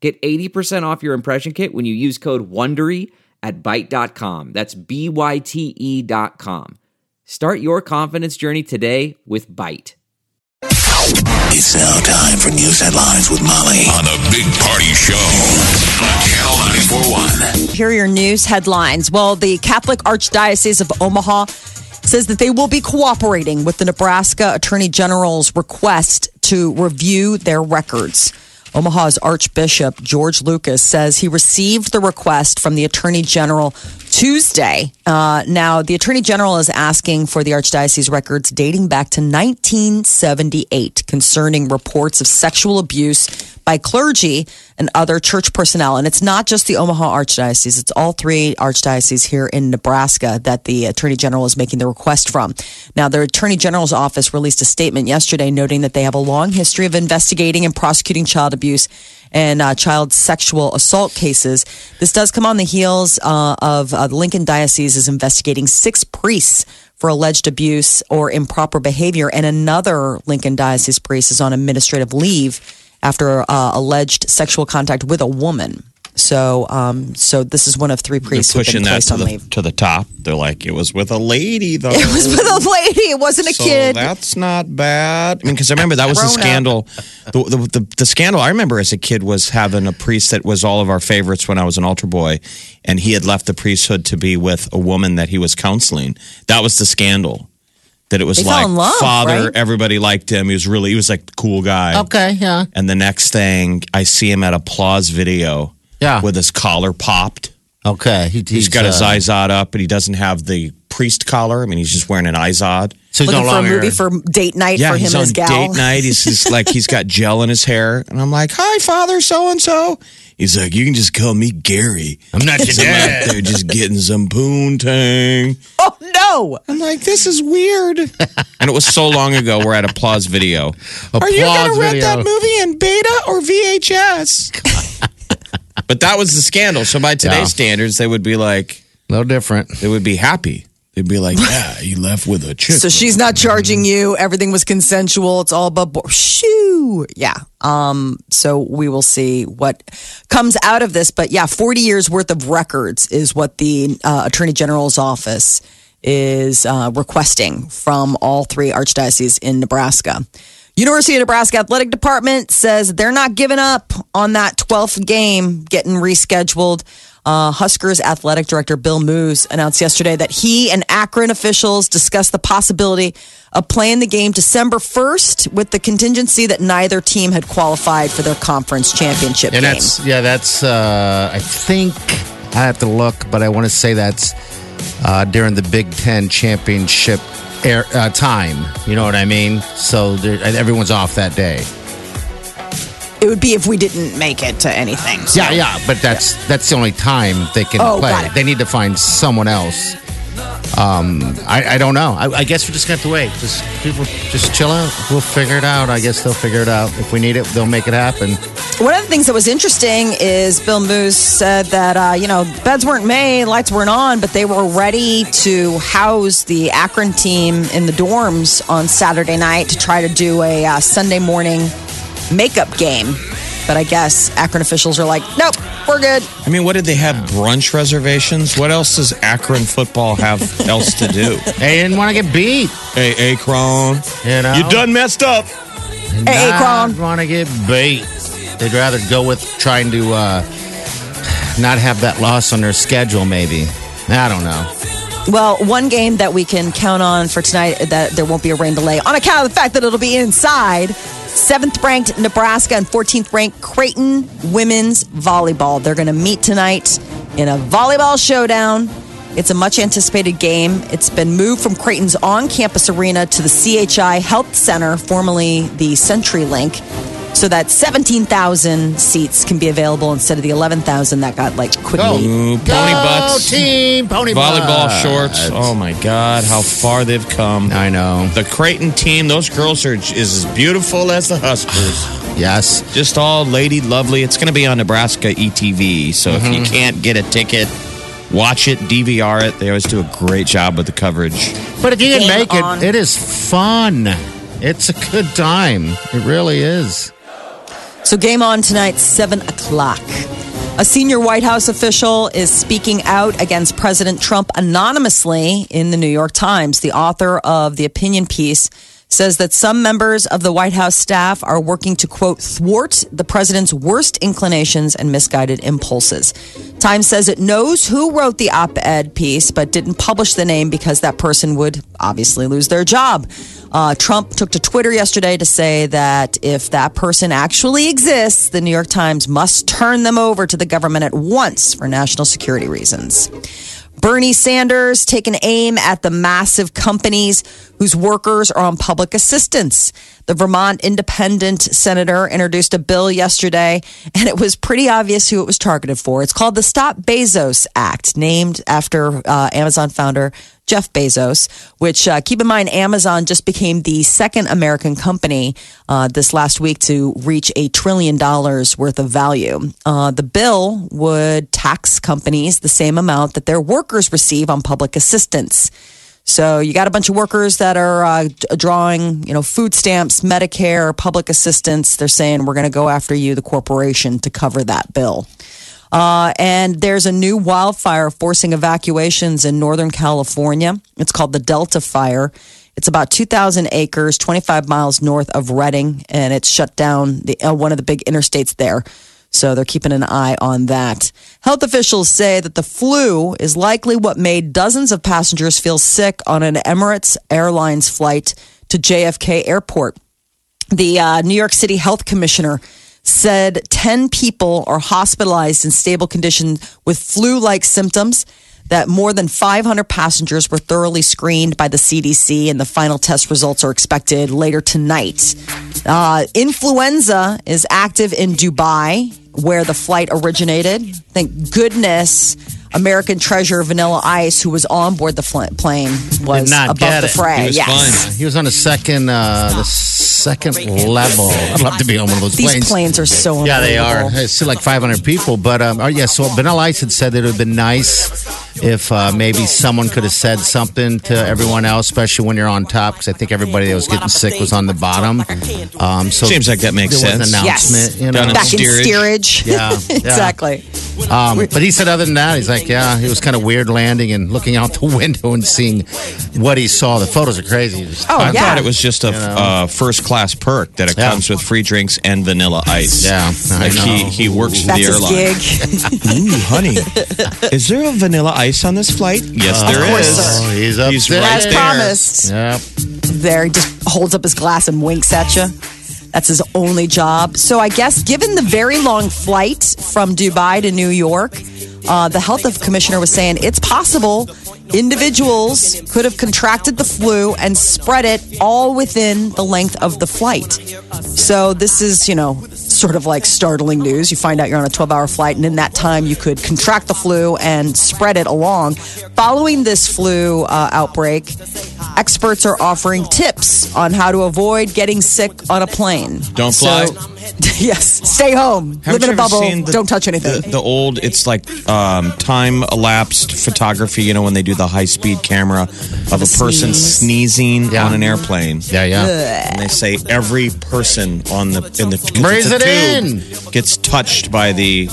Get 80% off your impression kit when you use code WONDERY at Byte.com. That's B-Y-T-E dot com. Start your confidence journey today with Byte. It's now time for news headlines with Molly on the Big Party Show on Channel 941. Here are your news headlines. Well, the Catholic Archdiocese of Omaha says that they will be cooperating with the Nebraska Attorney General's request to review their records. Omaha's Archbishop George Lucas says he received the request from the Attorney General Tuesday. Uh, now, the Attorney General is asking for the Archdiocese records dating back to 1978 concerning reports of sexual abuse by clergy and other church personnel. And it's not just the Omaha Archdiocese, it's all three archdioceses here in Nebraska that the Attorney General is making the request from. Now, the Attorney General's office released a statement yesterday noting that they have a long history of investigating and prosecuting child abuse and uh, child sexual assault cases. This does come on the heels uh, of uh, the Lincoln Diocese is investigating six priests for alleged abuse or improper behavior, and another Lincoln Diocese priest is on administrative leave after uh, alleged sexual contact with a woman. So, um, so this is one of three They're priests pushing that to the leave. to the top. They're like, it was with a lady though. It was with a lady. It wasn't a so kid. that's not bad. I mean, because I remember that was the scandal. The, the, the, the scandal I remember as a kid was having a priest that was all of our favorites when I was an altar boy, and he had left the priesthood to be with a woman that he was counseling. That was the scandal. That it was They like love, father, right? everybody liked him. He was really, he was like the cool guy. Okay, yeah. And the next thing, I see him at applause video, Yeah. with his collar popped. Okay. He, he's got his uh, izod up, but he doesn't have the priest collar. I mean, he's just wearing an izod. So he's Looking no for a longer. movie for date night Yeah, for him he's and on his gal. date night. He's just like he's got gel in his hair, and I'm like, "Hi, Father, so and so." He's like, "You can just call me Gary." I'm not your I'm out dad. there just getting some poontang. Oh no! I'm like, "This is weird," and it was so long ago. We're at Applause Video. Are you Applause gonna rent video. that movie in beta or VHS? but that was the scandal. So by today's Yeah. standards, they would be like, No different. they would be happy. They'd be like, "Yeah, he left with a chick." So she's not charging you. Everything was consensual. It's all about bo- shoo. Yeah. Um. So we will see what comes out of this. But yeah, forty years worth of records is what the uh, Attorney General's office is uh, requesting from all three archdioceses in Nebraska. University of Nebraska Athletic Department says they're not giving up on that 12th game getting rescheduled. Uh, Huskers athletic director Bill Moos announced yesterday that he and Akron officials discussed the possibility of playing the game December 1st with the contingency that neither team had qualified for their conference championship And game. that's yeah, that's uh I think I have to look, but I want to say that's uh during the Big Ten championship air, uh, time. You know what I mean? So there, everyone's off that day. It would be if we didn't make it to anything. So- Yeah, yeah, but that's that's the only time they can Oh, play. got it. They need to find someone else. Um, I, I don't know. I, I guess we're just have to wait. Just people, just chill out. We'll figure it out. I guess they'll figure it out. If we need it, they'll make it happen. One of the things that was interesting is Bill Moos said that uh, you know beds weren't made, lights weren't on, but they were ready to house the Akron team in the dorms on Saturday night to try to do a uh, Sunday morning makeup game. But I guess Akron officials are like, nope, we're good. I mean, what did they have? Brunch reservations? What else does Akron football have else to do? They didn't want to get beat. Hey, Akron, You know, you done messed up. Hey, Akron. want to get beat. They'd rather go with trying to uh, not have that loss on their schedule. Maybe I don't know. Well, one game that we can count on for tonight that there won't be a rain delay on account of the fact that it'll be inside. Seventh ranked Nebraska and 14th ranked Creighton women's volleyball. They're going to meet tonight in a volleyball showdown. It's a much anticipated game. It's been moved from Creighton's on campus arena to the CHI Health Center, formerly the CenturyLink. So that 17,000 seats can be available instead of the 11,000 that got like quickly. Ooh, pony Go butts. team, pony Volleyball butts. shorts. Oh my God, how far they've come. I know. The Creighton team, those girls are j- is as beautiful as the Huskers. Yes. Just all lady lovely. It's going to be on Nebraska ETV. So if you mm-hmm. can't get a ticket, watch it, DVR it. They always do a great job with the coverage. But if you can Game make it, it is fun. It's a good time. It really is. So, game on tonight, 7 o'clock. A senior White House official is speaking out against President Trump anonymously in the New York Times. The author of the opinion piece says that some members of the White House staff are working to, quote, thwart the president's worst inclinations and misguided impulses. Times says it knows who wrote the op ed piece, but didn't publish the name because that person would obviously lose their job. Uh, Trump took to Twitter yesterday to say that if that person actually exists, the New York Times must turn them over to the government at once for national security reasons. Bernie Sanders taking aim at the massive companies whose workers are on public assistance. The Vermont independent senator introduced a bill yesterday, and it was pretty obvious who it was targeted for. It's called the Stop Bezos Act, named after uh, Amazon founder Jeff Bezos, which uh, keep in mind, Amazon just became the second American company uh, this last week to reach a trillion dollars worth of value. Uh, the bill would tax companies the same amount that their workers receive on public assistance. So you got a bunch of workers that are uh, drawing, you know, food stamps, Medicare, public assistance. They're saying we're going to go after you, the corporation, to cover that bill. Uh, and there's a new wildfire forcing evacuations in Northern California. It's called the Delta Fire. It's about 2,000 acres, 25 miles north of Redding, and it's shut down the, uh, one of the big interstates there. So they're keeping an eye on that. Health officials say that the flu is likely what made dozens of passengers feel sick on an Emirates Airlines flight to JFK Airport. The uh, New York City Health Commissioner said 10 people are hospitalized in stable condition with flu like symptoms. That more than 500 passengers were thoroughly screened by the CDC, and the final test results are expected later tonight. Uh, influenza is active in Dubai, where the flight originated. Thank goodness. American treasure Vanilla Ice, who was on board the fl- plane, was not above get the it. fray. He was yes. fine. He was on the second, uh, the second level. I'd love to be on one of those These planes. planes are so Yeah, they are. unbelievable. It's still like 500 people. But, um, oh, yeah, so Vanilla Ice had said that it would have been nice if uh, maybe someone could have said something to everyone else, especially when you're on top, because I think everybody that was getting sick was on the bottom. Um, so Seems like that makes there was an sense. announcement. Yes. You know? Down in Back in steerage. steerage. Yeah, yeah. exactly. Um, but he said, other than that, he's like, yeah, it was kind of weird landing and looking out the window and seeing what he saw. The photos are crazy. Just- Oh, I yeah. thought it was just a uh, first class perk that it Yeah. comes with free drinks and vanilla ice. Yeah, I like he know. he works for the airline. gig. Ooh, honey, is there a vanilla ice on this flight? Yes, there is. course, sir. Oh, he's up He's there. right As there. promised. Yep. there. He just holds up his glass and winks at you. That's his only job. So I guess, given the very long flight from Dubai to New York, uh, the health of commissioner was saying it's possible individuals could have contracted the flu and spread it all within the length of the flight. So this is, you know, sort of like startling news. You find out you're on a 12 hour flight, and in that time, you could contract the flu and spread it along. Following this flu uh, outbreak, experts are offering tips on how to avoid getting sick on a plane. Don't So- fly. yes, stay home, Haven't live in a bubble, the- don't touch anything. The, the old, it's like um, time elapsed photography. You know, when they do the high speed camera of a person sneezing Yeah. on an airplane. Yeah, yeah. And they say every person on the in the 'cause Breathe it tube, gets touched by the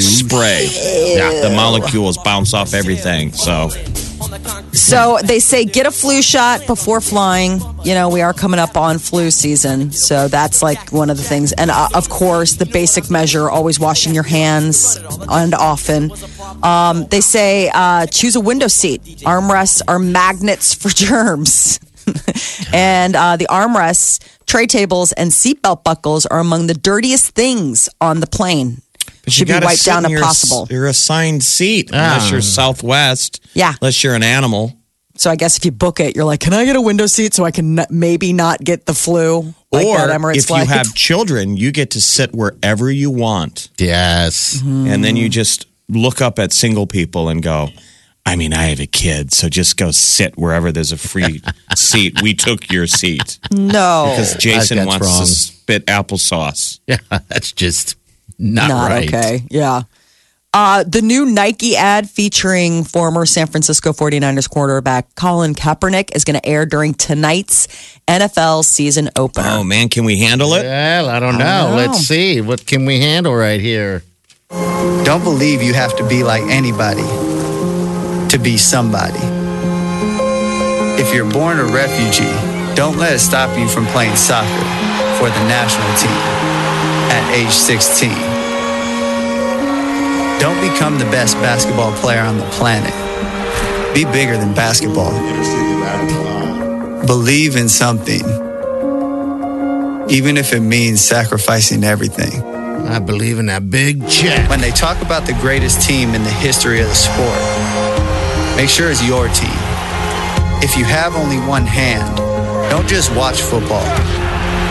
spray. Yeah, the molecules bounce off everything. So So they say get a flu shot before flying. You know, we are coming up on flu season. So that's like one of the things. And uh, of course, the basic measure always washing your hands and often. Um, they say uh, choose a window seat. Armrests are magnets for germs. and uh, the armrests, tray tables, and seatbelt buckles are among the dirtiest things on the plane. But Should you be wiped down in if your, possible. Your assigned seat, unless you're Southwest. Yeah. Unless you're an animal. So I guess if you book it, you're like, can I get a window seat so I can n- maybe not get the flu? Like or that Emirates if flight? you have children, you get to sit wherever you want. Yes. And then Mm. you just look up at single people and go, I mean, I have a kid, so just go sit wherever there's a free seat. We took your seat no, because Jason wants wrong. to spit applesauce. Yeah, that's just not, not right. okay. Yeah. Uh, the new Nike ad featuring former San Francisco 49ers quarterback Colin Kaepernick is going to air during tonight's NFL season opener. Oh man, can we handle it? Well, I don't know. know. Let's see. What can we handle right here? Don't believe you have to be like anybody to be somebody. If you're born a refugee, don't let it stop you from playing soccer for the national team at age 16. Don't become the best basketball player on the planet. Be bigger than basketball. Believe in something, even if it means sacrificing everything. I believe in that big check. When they talk about the greatest team in the history of the sport, make sure it's your team. If you have only one hand, don't just watch football,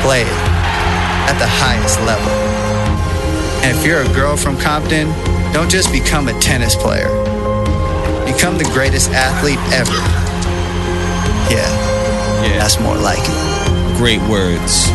play it at the highest level. And if you're a girl from Compton, don't just become a tennis player, become the greatest athlete ever. Yeah, Yeah, that's more like it. great words.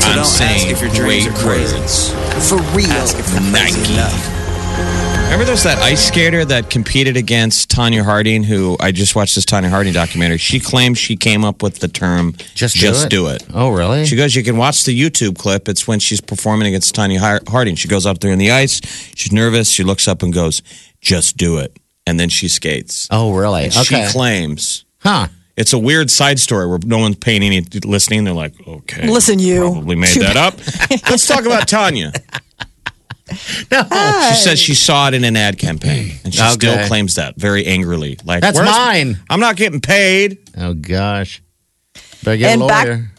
So I'm don't ask saying if your great dreams are crazy. words. For real. Ask if they're crazy Nike. enough. Remember there's that ice skater that competed against Tonya Harding, who I just watched this Tonya Harding documentary. She claims she came up with the term Just do just it? do it. Oh, really? She goes, you can watch the YouTube clip. It's when she's performing against Tonya Har- Harding. She goes out there in the ice. She's nervous. She looks up and goes, just do it. And then she skates. oh, really? And Okay. She claims. huh. It's a weird side story where no one's paying any listening. They're like, okay. Listen, you. Probably made that up. Let's talk about Tonya. No. She says she saw it in an ad campaign, and she Okay. still claims that very angrily. Like That's "Where's- mine." I'm not getting paid. Oh, gosh. Better get And a back- lawyer.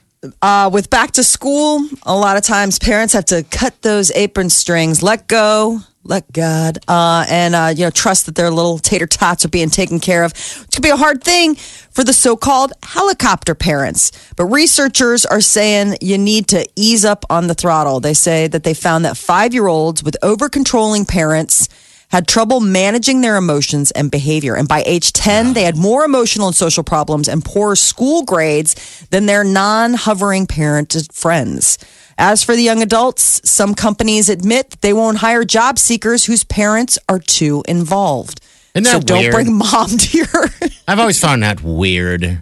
Uh, with back to school, a lot of times parents have to cut those apron strings, let go, let God, uh, and uh, you know trust that their little tater tots are being taken care of. It's gonna be a hard thing for the so-called helicopter parents. But researchers are saying you need to ease up on the throttle. They say that they found that five-year-olds with over-controlling parents had trouble managing their emotions and behavior. And by age 10, they had more emotional and social problems and poorer school grades than their non hovering parented friends. As for the young adults, some companies admit that they won't hire job seekers whose parents are too involved. Isn't so that don't weird? bring mom to your. I've always found that weird.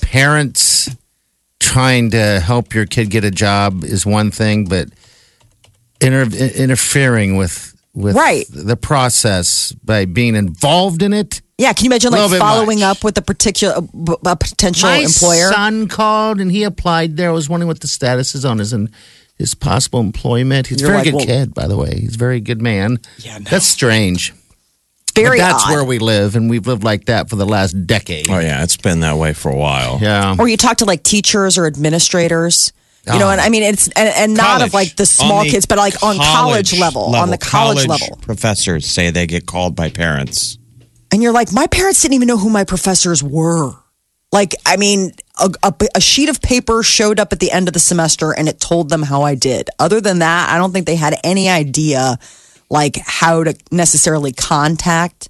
Parents trying to help your kid get a job is one thing, but inter- interfering with with Right. the process by being involved in it. Yeah, can you imagine Little like bit following much. up with a particular uh, a potential My employer? son called and he applied there. I was wondering what the status is on his and his possible employment. He's a You're very like, good well- kid, by the way. He's a very good man. Yeah, that's strange. Very but that's odd. where we live, and we've lived like that for the last decade. Oh yeah, it's been that way for a while. Yeah. or you talk to like teachers or administrators. You know, Oh. and I mean, it's and, and not College. of like the On small the kids, but like on college, level, on the college, level. Professors say they get called by parents. And you're like, my parents didn't even know who my professors were. Like, I mean, a, a, a sheet of paper showed up at the end of the semester and it told them how I did. Other than that, I don't think they had any idea like how to necessarily contact.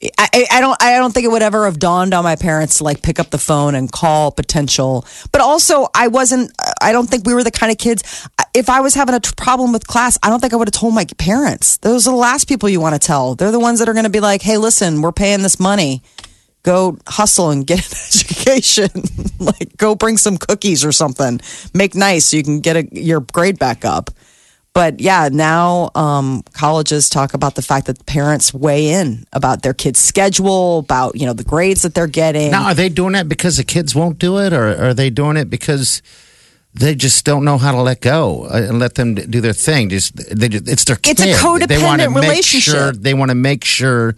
I, I- don't. I don't think it would ever have dawned on my parents to like pick up the phone and call potential. But also, I wasn't. I don't think we were the kind of kids. If I was having a problem with class, I don't think I would have told my parents. Those are the last people you want to tell. They're the ones that are going to be like, "Hey, listen, we're paying this money. Go hustle and get an education. like, go bring some cookies or something. Make nice so you can get a, your grade back up." But yeah, now um, colleges talk about the fact that parents weigh in about their kids' schedule, about you know the grades that they're getting. Now, are they doing that because the kids won't do it, or are they doing it because they just don't know how to let go uh, and let them do their thing? Just they, it's their kid. It's a They codependent make relationship. Sure, they want to make sure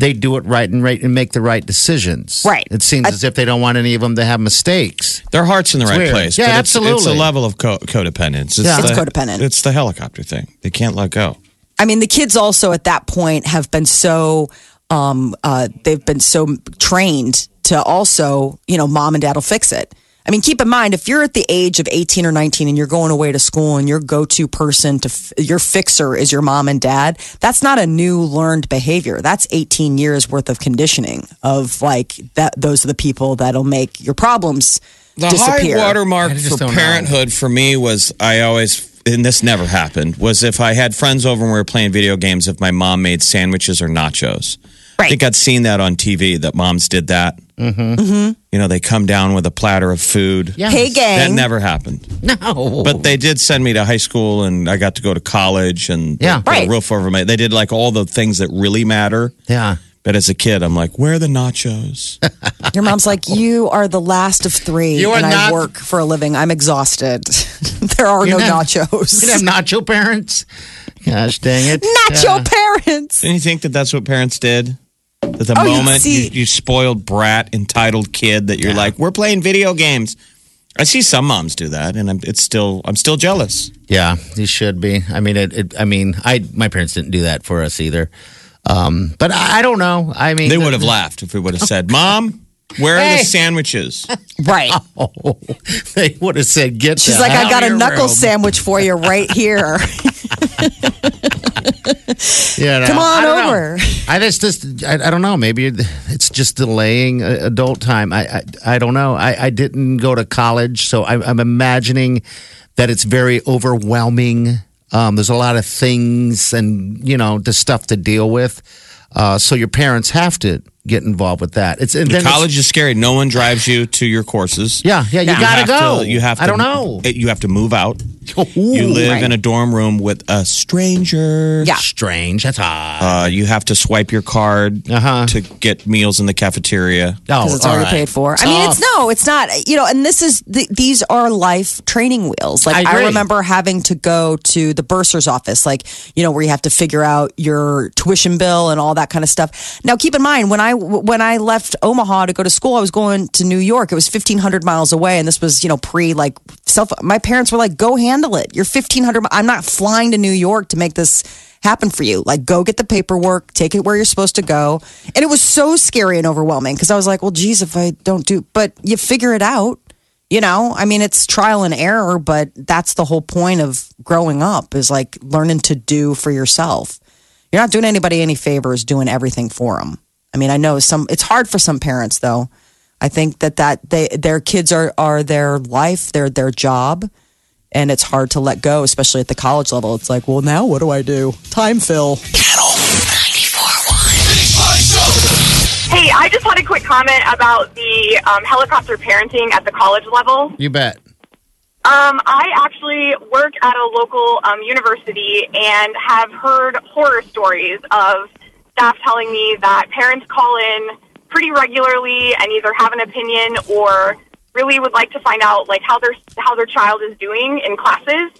they do it right and right and make the right decisions. Right. It seems as if they don't want any of them to have mistakes. Their heart's in the right weird. place. Yeah, but it's, It's a level of co- codependence. It's, Yeah. It's codependent. It's the helicopter thing. They can't let go. I mean, the kids also at that point have been so um, uh, they've been so trained to also, you know, mom and dad will fix it. I mean, keep in mind if you're at the age of 18 or 19 and you're going away to school and your go-to person to f- your fixer is your mom and dad, that's not a new learned behavior. That's 18 years worth of conditioning of like that. Those are the people that'll make your problems The disappear. high watermark for don't know. parenthood for me was I always, and this never happened, was if I had friends over and we were playing video games, if my mom made sandwiches or nachos. I think I'd seen that on TV that moms did that. Mm-hmm. You know, they come down with a platter of food. Yeah. Hey, That never happened. No. But they did send me to high school and I got to go to college and Yeah. put Right. a roof over my. They did like all the things that really matter. yeah. But as a kid, I'm like, where are the nachos? Your mom's like, you are the last of three, You are and I not- work for a living. I'm exhausted. there are no You have- nachos. You have nacho parents? Gosh dang it. Nacho Yeah. parents. Didn't you think that that's what parents did? That the Oh, moment see- you, you spoiled brat, entitled kid, that you're like, we're playing video games. I see some moms do that, and I'm it's still I'm still jealous. Yeah, you should be. I mean, it, it. I mean, I my parents didn't do that for us either. Um, but I, I don't know. I mean, They would have laughed if we would have said, "Mom, where are Hey. the sandwiches?" Right. Oh, they would have said, "Get." She's like, I got a knuckle room." sandwich for you right here. You know, Come on I know. over. I just, just I, I don't know. Maybe it's just delaying adult time. I, I, I don't know. I, I didn't go to college, so I, I'm imagining that it's very overwhelming. Um, there's a lot of things and you know the stuff to deal with. Uh, so your parents have to get involved with that. It's and then it's- College is scary. No one drives you to your courses. Yeah, yeah, you gotta go. To, you have. To, I don't know. You have to move out. You live Right. in a dorm room with a stranger. Yeah. strange. That's odd. Uh, you have to swipe your card Uh-huh. to get meals in the cafeteria. Oh, it's already right. paid for. I mean, it's no, it's not. You know, and this is the, these are life training wheels. Like I I, remember having to go to the bursar's office, like you know, where you have to figure out your tuition bill and all that kind of stuff. Now, keep in mind when I when I left Omaha to go to school, I was going to New York. It was fifteen hundred miles away, and this was you know pre like self. My parents were like, "Go handle it. You're fifteen hundred. I'm not flying to New York to make this." happen for you. Like, go get the paperwork, take it where you're supposed to go. And it was so scary and overwhelming because I was like, well, geez, if I don't do, but you figure it out. You know, I mean, it's trial and error, but that's the whole point of growing up is like learning to do for yourself. You're not doing anybody any favors doing everything for them. I mean, I know some, it's hard for some parents though. I think that that they, their kids are, are their life, they're their job and it's hard to let go, especially at the college level. It's like, well, now what do I do? Time fill. Hey, I just had a quick comment about the um, helicopter parenting at the college level. You bet. Um, I actually work at a local um, university and have heard horror stories of staff telling me that parents call in pretty regularly and either have an opinion or really would like to find out like how their how their child is doing in classes.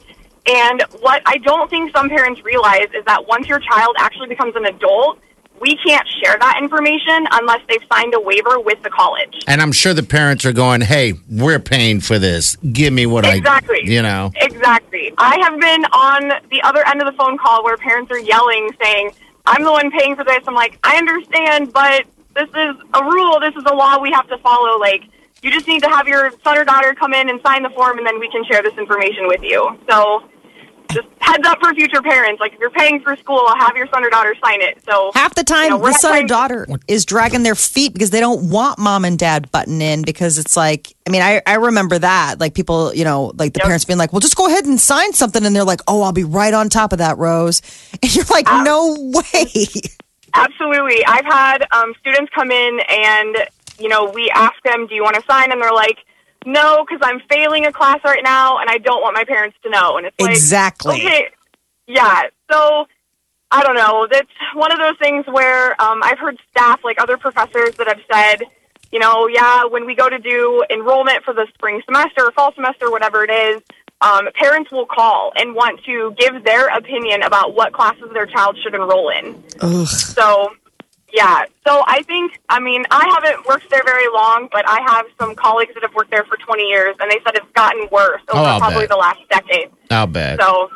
And what I don't think some parents realize is that once your child actually becomes an adult, we can't share that information unless they've signed a waiver with the college. And I'm sure the parents are going, "Hey, we're paying for this. Give me what Exactly. I, you know." Exactly. I have been on the other end of the phone call where parents are yelling, saying, I'm the one paying for this. I'm like, I understand, but this is a rule. This is a law we have to follow. Like, you just need to have your son or daughter come in and sign the form, and then we can share this information with you. So, just heads up for future parents. Like, if you're paying for school, have your son or daughter sign it. So, Half the time, you know, the son or daughter is dragging their feet because they don't want mom and dad button in because it's like, I mean, I, I remember that. Like people, you know, like the Yep. parents being like, well, just go ahead and sign something. And they're like, oh, I'll be right on top of that, Rose. And you're like, Ah. no way. Absolutely. I've had um, students come in and, you know, we ask them, do you want to sign? And they're like, no, because I'm failing a class right now and I don't want my parents to know. And it's like, Exactly. okay, yeah. So I don't know. That's one of those things where um, I've heard staff, like other professors, that have said, you know, yeah, when we go to do enrollment for the spring semester or fall semester, whatever it is, um, parents will call and want to give their opinion about what classes their child should enroll in. Ugh. So, yeah. So I think, I mean, I haven't worked there very long, but I have some colleagues that have worked there for 20 years, and they said it's gotten worse oh, over Oh, probably bet. the last decade. I'll bet. So,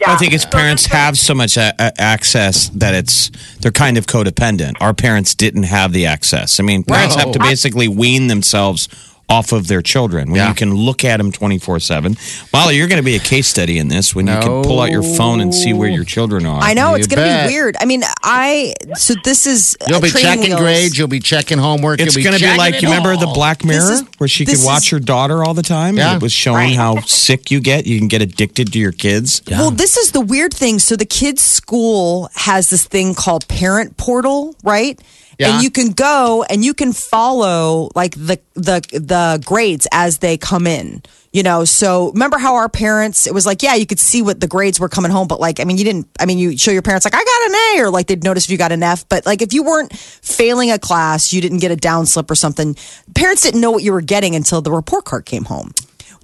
Yeah. I think its parents have so much a- a- access that it's they're kind of codependent. Our parents didn't have the access. I mean, parents No. have to basically wean themselves off of their children when Yeah. you can look at them 24-7 molly you're going to be a case study in this when you can pull out your phone and see where your children are I know You it's going to be weird. I mean, I so this is You'll be checking wheels. grades. You'll be checking homework. it's going to be like you remember the. Black Mirror is- where she could watch is- her daughter all the time. Yeah. It was showing how sick you get. You can get addicted to your kids. Well, this is the weird thing. So the kids' school has this thing called Parent Portal, right? Yeah. And you can go and you can follow like the the the grades as they come in. You know, so remember how our parents it was like, yeah, you could see what the grades were coming home, but like I mean you didn't I mean you show your parents like I got an A or like they'd notice if you got an F, but like if you weren't failing a class, you didn't get a down slip or something, parents didn't know what you were getting until the report card came home.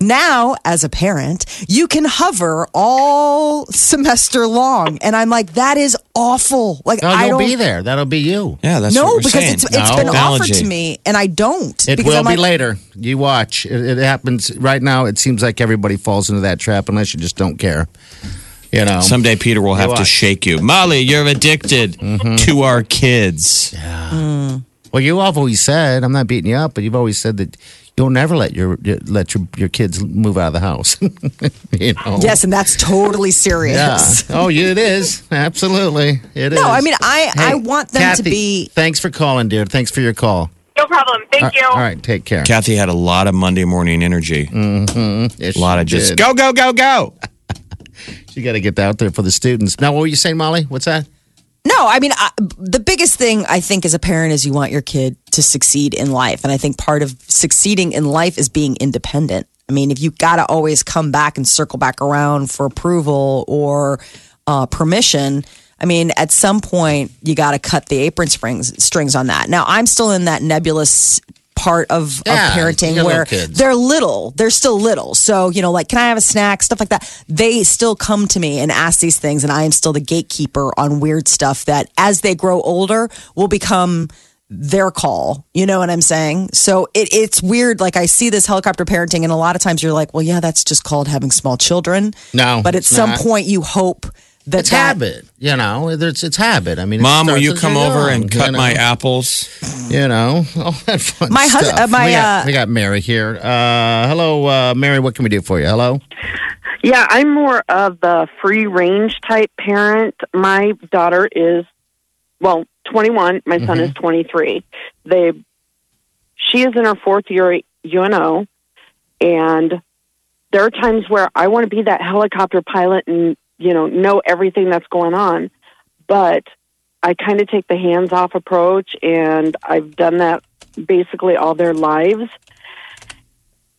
Now, as a parent, you can hover all semester long. And I'm like, that is awful. Like, No, I you'll don't. be there. That'll be you. Yeah, that's no, what we're because saying. it's, it's No. been offered to me and I don't. It will I'm be like, later. You watch. It, it happens right now. It seems like everybody falls into that trap unless you just don't care. You know. Someday Peter will have to shake you. Molly, you're addicted mm-hmm. to our kids. Mm. well, you have always said I'm not beating you up, but you've always said that you'll never let your let your your kids move out of the house. you know. Yes, and that's totally serious. Oh, yeah. Oh, it is. Absolutely. It is. No, I mean, I, I want them to be. Thanks for calling, dear. Thanks for your call. No problem. Thank you. All right, take care. Kathy had a lot of Monday morning energy. Mm-hmm. Yes, A lot of just did. go, go, go, go. You got to get that out there for the students. Now, what were you saying, Molly? What's that? No, I mean, I, the biggest thing I think as a parent is you want your kid to succeed in life. And I think part of succeeding in life is being independent. I mean, if you got to always come back and circle back around for approval or uh, permission, I mean, at some point you got to cut the apron strings strings on that. Now, I'm still in that nebulous part of, Yeah, of parenting where they're little, they're still little. So, you know, like, can I have a snack? Stuff like that. They still come to me and ask these things, and I am still the gatekeeper on weird stuff that as they grow older will become their call. You know what I'm saying? So it, it's weird. Like I see this helicopter parenting, and a lot of times you're like, well, yeah, that's just called having small children. No, But at some not. point you hope that It's that, habit. You know, it's, it's habit. I mean, Mom, will you come over young, and cut you know? my apples? You know, all that fun My hus- stuff. uh, my, we, got, uh, we got Mary here. Uh, hello, uh, Mary. What can we do for you? Hello. Yeah, I'm more of the free range type parent. My daughter is, well, 21. My son is 23. They, she is in her fourth year at UNO, and there are times where I want to be that helicopter pilot and you know know everything that's going on, but I kind of take the hands off approach, and I've done that basically all their lives.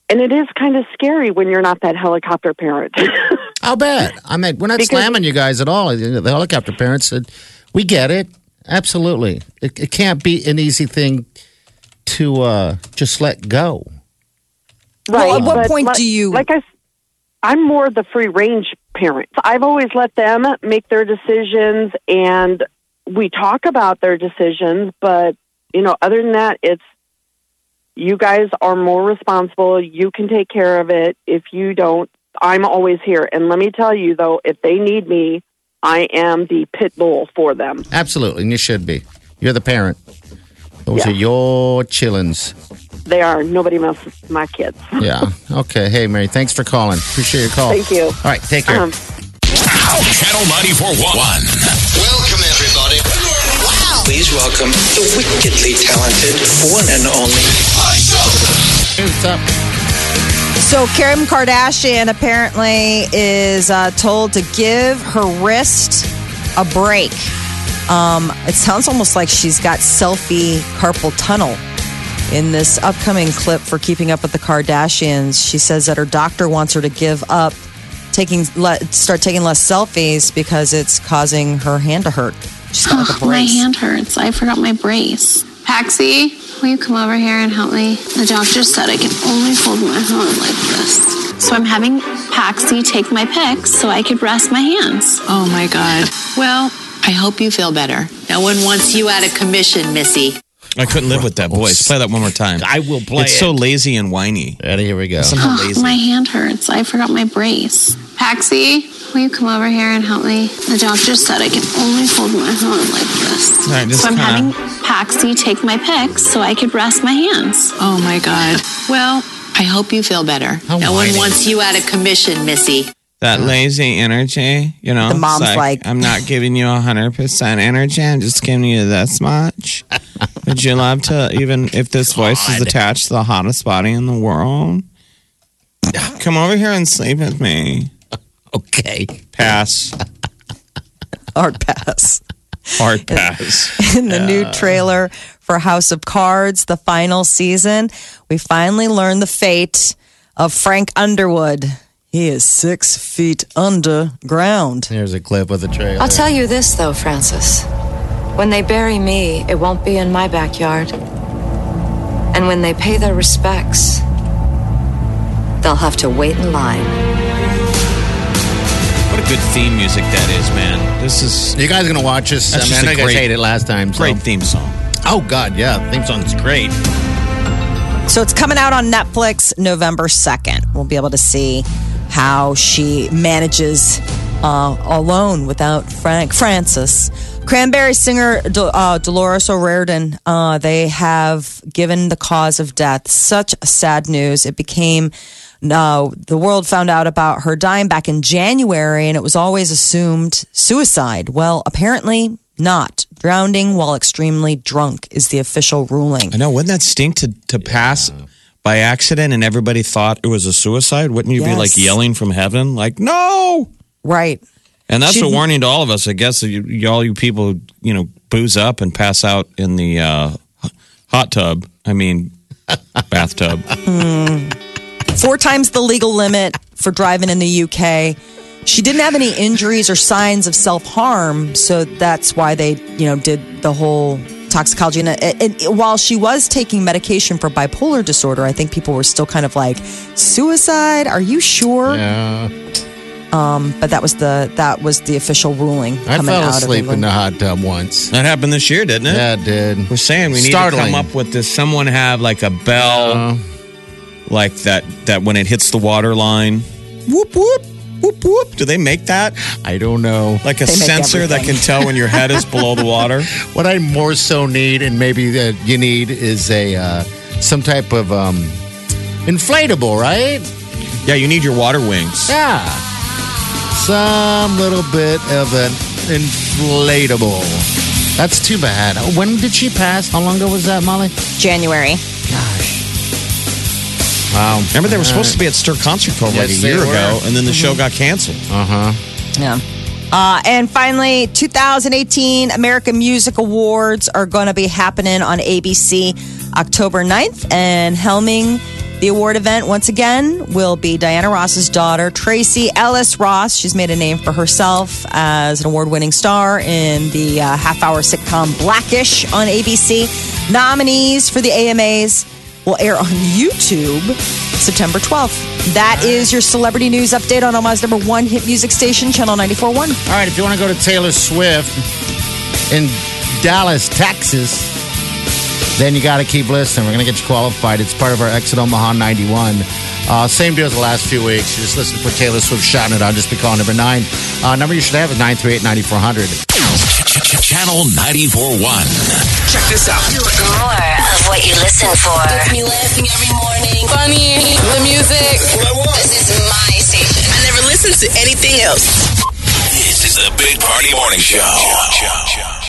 And it is kind of scary when you're not that helicopter parent. I'll bet. I mean, we're not Because- slamming you guys at all. The helicopter parents said, we get it. Absolutely. It, it can't be an easy thing to uh, just let go. Right. Well, at what but point like- do you- Like I'm more the free range parent. I've always let them make their decisions, and we talk about their decisions. But you know, other than that, it's you guys are more responsible. You can take care of it. If you don't, I'm always here. And let me tell you, though, if they need me, I am the pit bull for them. Absolutely. And you should be. You're the parent. Those Yeah. are your chillins. They are. Nobody messes with my kids. Yeah. Okay. Hey, Mary, thanks for calling. Appreciate your call. Thank you. All right. Take care. Um, Channel 94.1. Welcome, everybody. Wow. Please welcome the wickedly talented one and only. What's up? So Kim Kardashian apparently is uh, told to give her wrist a break. Um, it sounds almost like she's got selfie carpal tunnel. In this upcoming clip for Keeping Up with the Kardashians, she says that her doctor wants her to give up taking le- start taking less selfies because it's causing her hand to hurt. She's got like a my hand hurts. I forgot my brace. Paxi, will you come over here and help me? The doctor said I can only hold my hand like this. So I'm having Paxi take my pics so I could rest my hands. Oh my God. Well, I hope you feel better. No one wants you out of commission, Missy. I couldn't live with that voice. Play that one more time. I will play It's it. so lazy and whiny. Ready? Here we go. Somehow lazy. My hand hurts. I forgot my brace. Paxi, will you come over here and help me? The doctor said I can only hold my hand like this. All right, just so I'm kinda- having Paxi take my pics so I could rest my hands. Oh my God. Well, I hope you feel better. How no one wants you out of commission, Missy. That lazy energy, you know. The mom's like- I'm not giving you hundred percent energy. I'm just giving you this much. Would you love to, even if this voice is attached to the hottest body in the world? Come over here and sleep with me. Okay. Pass. Hard pass. Hard pass. in the new trailer for House of Cards, the final season, we finally learn the fate of Frank Underwood. He is six feet underground. Here's a clip of the trailer. I'll tell you this, though, Francis. When they bury me, it won't be in my backyard. And when they pay their respects, they'll have to wait in line. What a good theme music that is, man. This is You guys gonna watch this? That's uh, I mean, just I know you guys great- hated it last time. So. great theme song. Oh God, yeah, theme song's great. So it's coming out on Netflix November 2nd. We'll be able to see how she manages uh, alone without Frank Francis. Cranberry singer uh, Dolores O'Riordan, uh, they have given the cause of death such sad news. It became no, the world found out about her dying back in January, and it was always assumed suicide. Well, apparently not. Drowning while extremely drunk is the official ruling. I know. Wouldn't that stink to, to pass by accident and everybody thought it was a suicide? Wouldn't you be like yelling from heaven, like, no? Right. And that's a warning to all of us, I guess. You, you- all you people, you know, booze up and pass out in the uh, hot tub. I mean, bathtub. four times the legal limit for driving in the UK. She didn't have any injuries or signs of self harm, so that's why they, you know, did the whole toxicology. And, and, and while she was taking medication for bipolar disorder, I think people were still kind of like, "Suicide? Are you sure?" Yeah, Um, but that was the that was the official ruling I coming fell out of asleep in the hot tub once. That happened this year, didn't it? Yeah, it did. We're saying we need to come up with this. Someone have like a bell, Uh, like that, that when it hits the water line, whoop, whoop, whoop, whoop. Do they make that? I don't know. Like a They make sensor that can tell when your head is below the water? What I more so need, and maybe that you need, is a uh, some type of um, inflatable, right? Yeah, you need your water wings. Yeah, some little bit of an inflatable. That's too bad. When did she pass? How long ago was that, Molly? January. Wow. Remember, they were supposed to be at Stir Concert Cove like Yes, a they year were. ago, and then the show got canceled. Uh huh. Yeah. Uh, and finally, 2018 American Music Awards are going to be happening on ABC October 9th. And helming the award event once again will be Diana Ross's daughter, Tracee Ellis Ross. She's made a name for herself as an award winning star in the uh, half hour sitcom Blackish on ABC. Nominees for the AMAs will air on YouTube September 12th. That is your celebrity news update on Omaha's number one hit music station, Channel 94.1. All right, if you want to go to Taylor Swift in Dallas, Texas, then you got to keep listening. We're going to get you qualified. It's part of our Exit Omaha 91. Uh, same deal as the last few weeks. You just listen for Taylor Swift shouting it out. Just be calling number nine. Uh, number you should have is 938 9400. Channel 94.1. Check this out. More of what you listen for. Gets me laughing every morning. Funny, the music. This is my station. I never listen to anything else. This is the Big Party Morning Show.